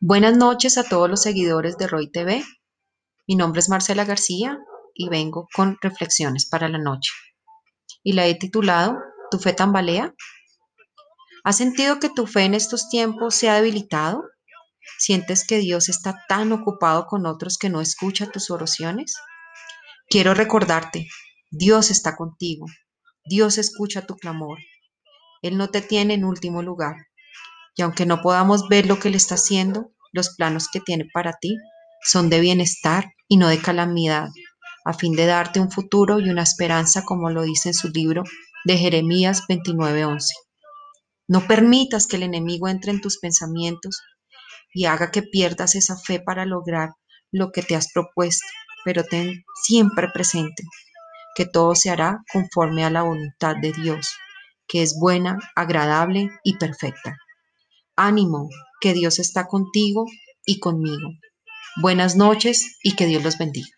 Buenas noches a todos los seguidores de Roy TV. Mi nombre es Marcela García y vengo con reflexiones para la noche. Y la he titulado ¿Tu fe tambalea? ¿Has sentido que tu fe en estos tiempos se ha debilitado? ¿Sientes que Dios está tan ocupado con otros que no escucha tus oraciones? Quiero recordarte, Dios está contigo. Dios escucha tu clamor. Él no te tiene en último lugar. Y aunque no podamos ver lo que Él está haciendo, los planos que tiene para ti son de bienestar y no de calamidad, a fin de darte un futuro y una esperanza, como lo dice en su libro de Jeremías 29:11. No permitas que el enemigo entre en tus pensamientos y haga que pierdas esa fe para lograr lo que te has propuesto, pero ten siempre presente que todo se hará conforme a la voluntad de Dios, que es buena, agradable y perfecta. Ánimo, que Dios está contigo y conmigo. Buenas noches y que Dios los bendiga.